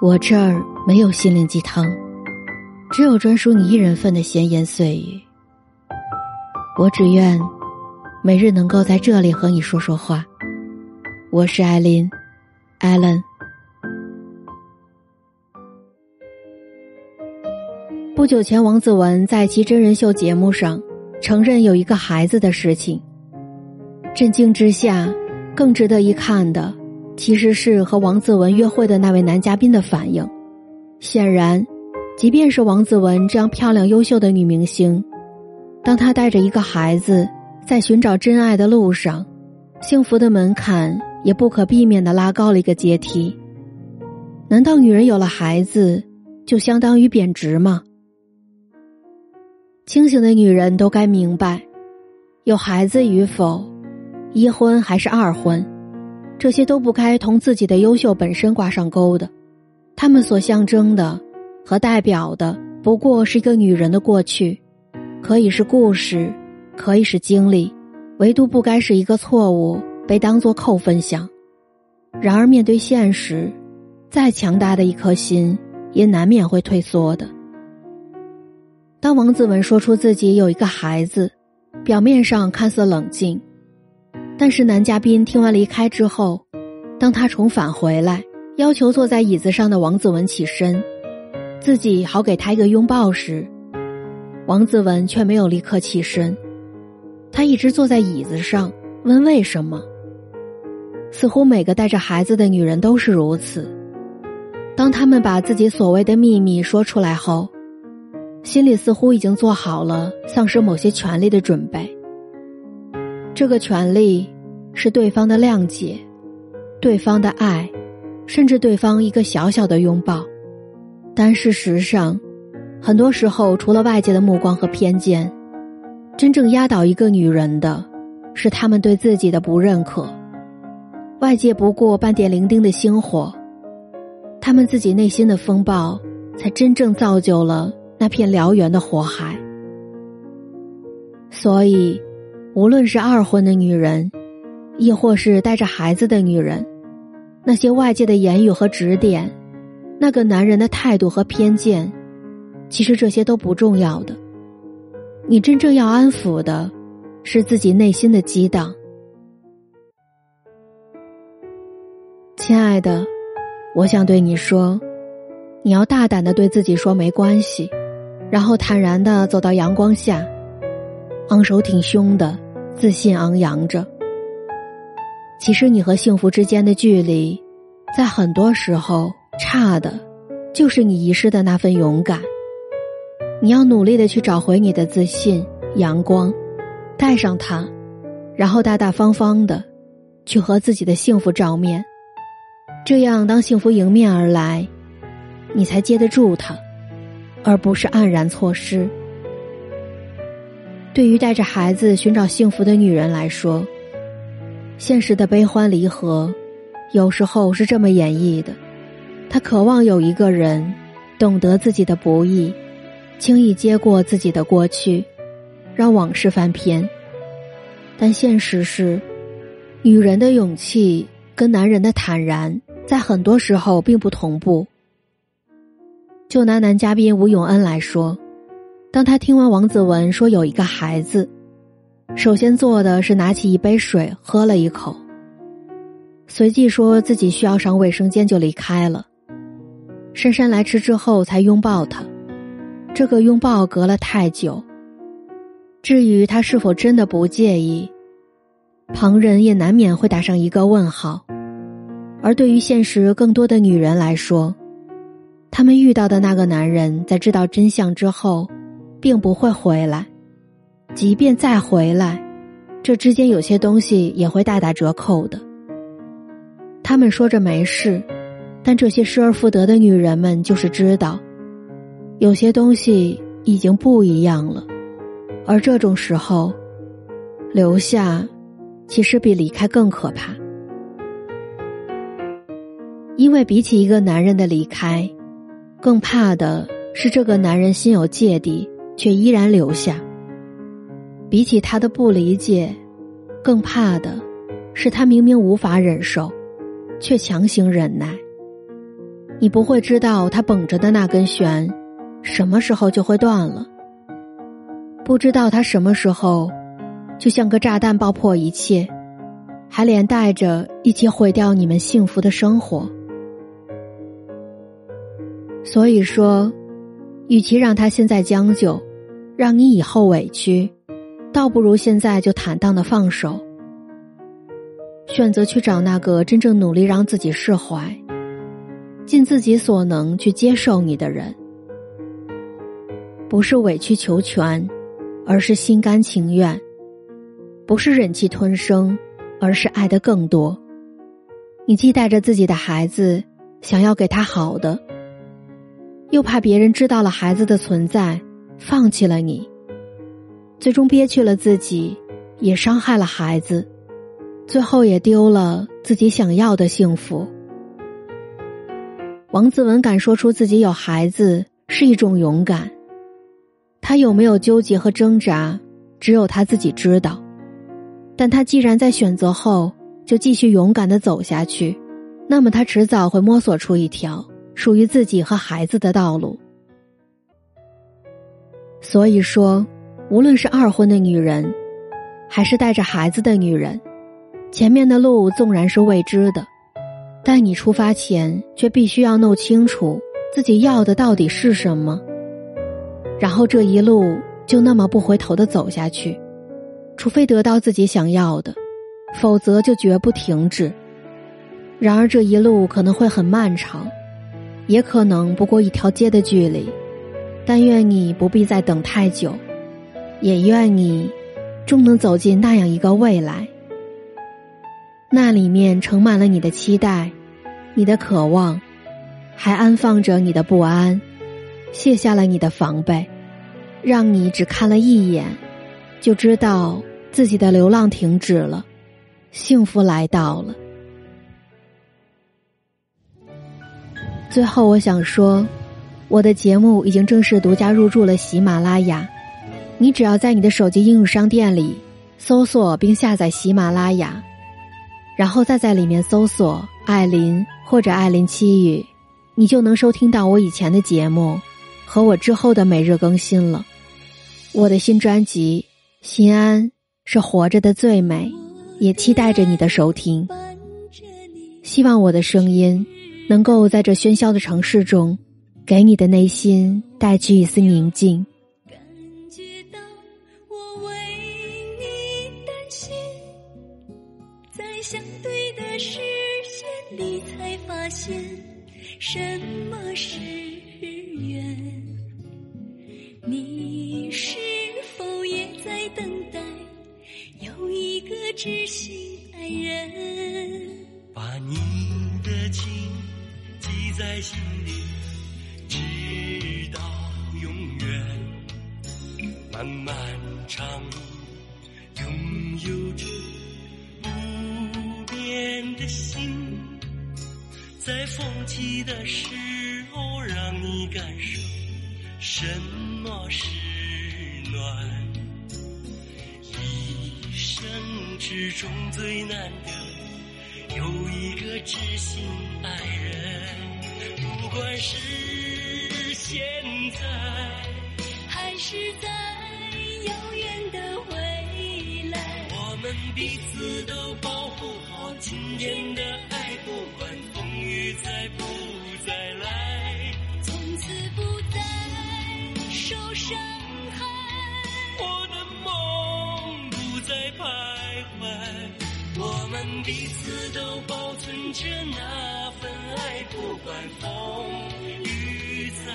我这儿没有心灵鸡汤，只有专属你一人份的闲言碎语。我只愿每日能够在这里和你说说话。我是艾琳，艾伦。不久前，王子文在其真人秀节目上承认有一个孩子的事情。震惊之下，更值得一看的。其实是和王子文约会的那位男嘉宾的反应。显然，即便是王子文这样漂亮优秀的女明星，当她带着一个孩子在寻找真爱的路上，幸福的门槛也不可避免的拉高了一个阶梯。难道女人有了孩子就相当于贬值吗？清醒的女人都该明白，有孩子与否，一婚还是二婚。这些都不该同自己的优秀本身挂上钩的，他们所象征的和代表的不过是一个女人的过去，可以是故事，可以是经历，唯独不该是一个错误被当作扣分项。然而面对现实，再强大的一颗心也难免会退缩的。当王子文说出自己有一个孩子，表面上看似冷静。但是男嘉宾听完离开之后，当他重返回来，要求坐在椅子上的王子文起身，自己好给他一个拥抱时，王子文却没有立刻起身，他一直坐在椅子上，问为什么。似乎每个带着孩子的女人都是如此，当他们把自己所谓的秘密说出来后，心里似乎已经做好了丧失某些权利的准备。这个权利是对方的谅解，对方的爱，甚至对方一个小小的拥抱。但事实上，很多时候，除了外界的目光和偏见，真正压倒一个女人的，是他们对自己的不认可。外界不过半点零丁的星火，他们自己内心的风暴，才真正造就了那片燎原的火海。所以。无论是二婚的女人，亦或是带着孩子的女人，那些外界的言语和指点，那个男人的态度和偏见，其实这些都不重要的。你真正要安抚的，是自己内心的激荡。亲爱的，我想对你说，你要大胆的对自己说没关系，然后坦然的走到阳光下，昂首挺胸的。自信昂扬着。其实你和幸福之间的距离，在很多时候差的，就是你遗失的那份勇敢。你要努力的去找回你的自信、阳光，带上它，然后大大方方的，去和自己的幸福照面。这样，当幸福迎面而来，你才接得住它，而不是黯然错失。对于带着孩子寻找幸福的女人来说，现实的悲欢离合，有时候是这么演绎的：她渴望有一个人懂得自己的不易，轻易接过自己的过去，让往事翻篇。但现实是，女人的勇气跟男人的坦然，在很多时候并不同步。就拿男嘉宾吴永恩来说。当他听完王子文说有一个孩子，首先做的是拿起一杯水喝了一口，随即说自己需要上卫生间就离开了。姗姗来迟之后才拥抱他，这个拥抱隔了太久。至于他是否真的不介意，旁人也难免会打上一个问号。而对于现实更多的女人来说，他们遇到的那个男人在知道真相之后。并不会回来，即便再回来，这之间有些东西也会大打折扣的。他们说着没事，但这些失而复得的女人们就是知道，有些东西已经不一样了。而这种时候，留下，其实比离开更可怕，因为比起一个男人的离开，更怕的是这个男人心有芥蒂。却依然留下。比起他的不理解，更怕的是他明明无法忍受，却强行忍耐。你不会知道他绷着的那根弦，什么时候就会断了。不知道他什么时候，就像个炸弹爆破一切，还连带着一起毁掉你们幸福的生活。所以说，与其让他现在将就，让你以后委屈，倒不如现在就坦荡的放手，选择去找那个真正努力让自己释怀。尽自己所能去接受你的人，不是委曲求全，而是心甘情愿；不是忍气吞声，而是爱的更多。你既带着自己的孩子，想要给他好的，又怕别人知道了孩子的存在，放弃了你，最终憋屈了自己，也伤害了孩子，最后也丢了自己想要的幸福。王子文敢说出自己有孩子是一种勇敢，他有没有纠结和挣扎，只有他自己知道。但他既然在选择后就继续勇敢的走下去，那么他迟早会摸索出一条属于自己和孩子的道路。所以说，无论是二婚的女人，还是带着孩子的女人，前面的路纵然是未知的。但你出发前却必须要弄清楚自己要的到底是什么，然后这一路就那么不回头的走下去，除非得到自己想要的，否则就绝不停止。然而这一路可能会很漫长，也可能不过一条街的距离，但愿你不必再等太久，也愿你终能走进那样一个未来。那里面盛满了你的期待，你的渴望，还安放着你的不安，卸下了你的防备，让你只看了一眼，就知道自己的流浪停止了，幸福来到了。最后，我想说，我的节目已经正式独家入驻了喜马拉雅，你只要在你的手机应用商店里搜索并下载喜马拉雅。然后再在里面搜索“艾琳”或者“艾琳七语”，你就能收听到我以前的节目和我之后的每日更新了。我的新专辑《心安》是活着的最美，也期待着你的收听。希望我的声音能够在这喧嚣的城市中，给你的内心带去一丝宁静。感觉到我为你担心，在相对的视线里，才发现什么是缘。你是否也在等待有一个知心爱人？把你的情记在心里，漫漫长路，拥有着不变。的心，在风起的时候，让你感受什么是暖。一生之中最难得有一个知心爱人，不管是现在还是在遥远的未来，我们彼此都保护好。今天的爱，不管风雨再不再来，从此不再受伤害。我的梦不再徘徊，我们彼此都保存着那份爱，不管风雨再。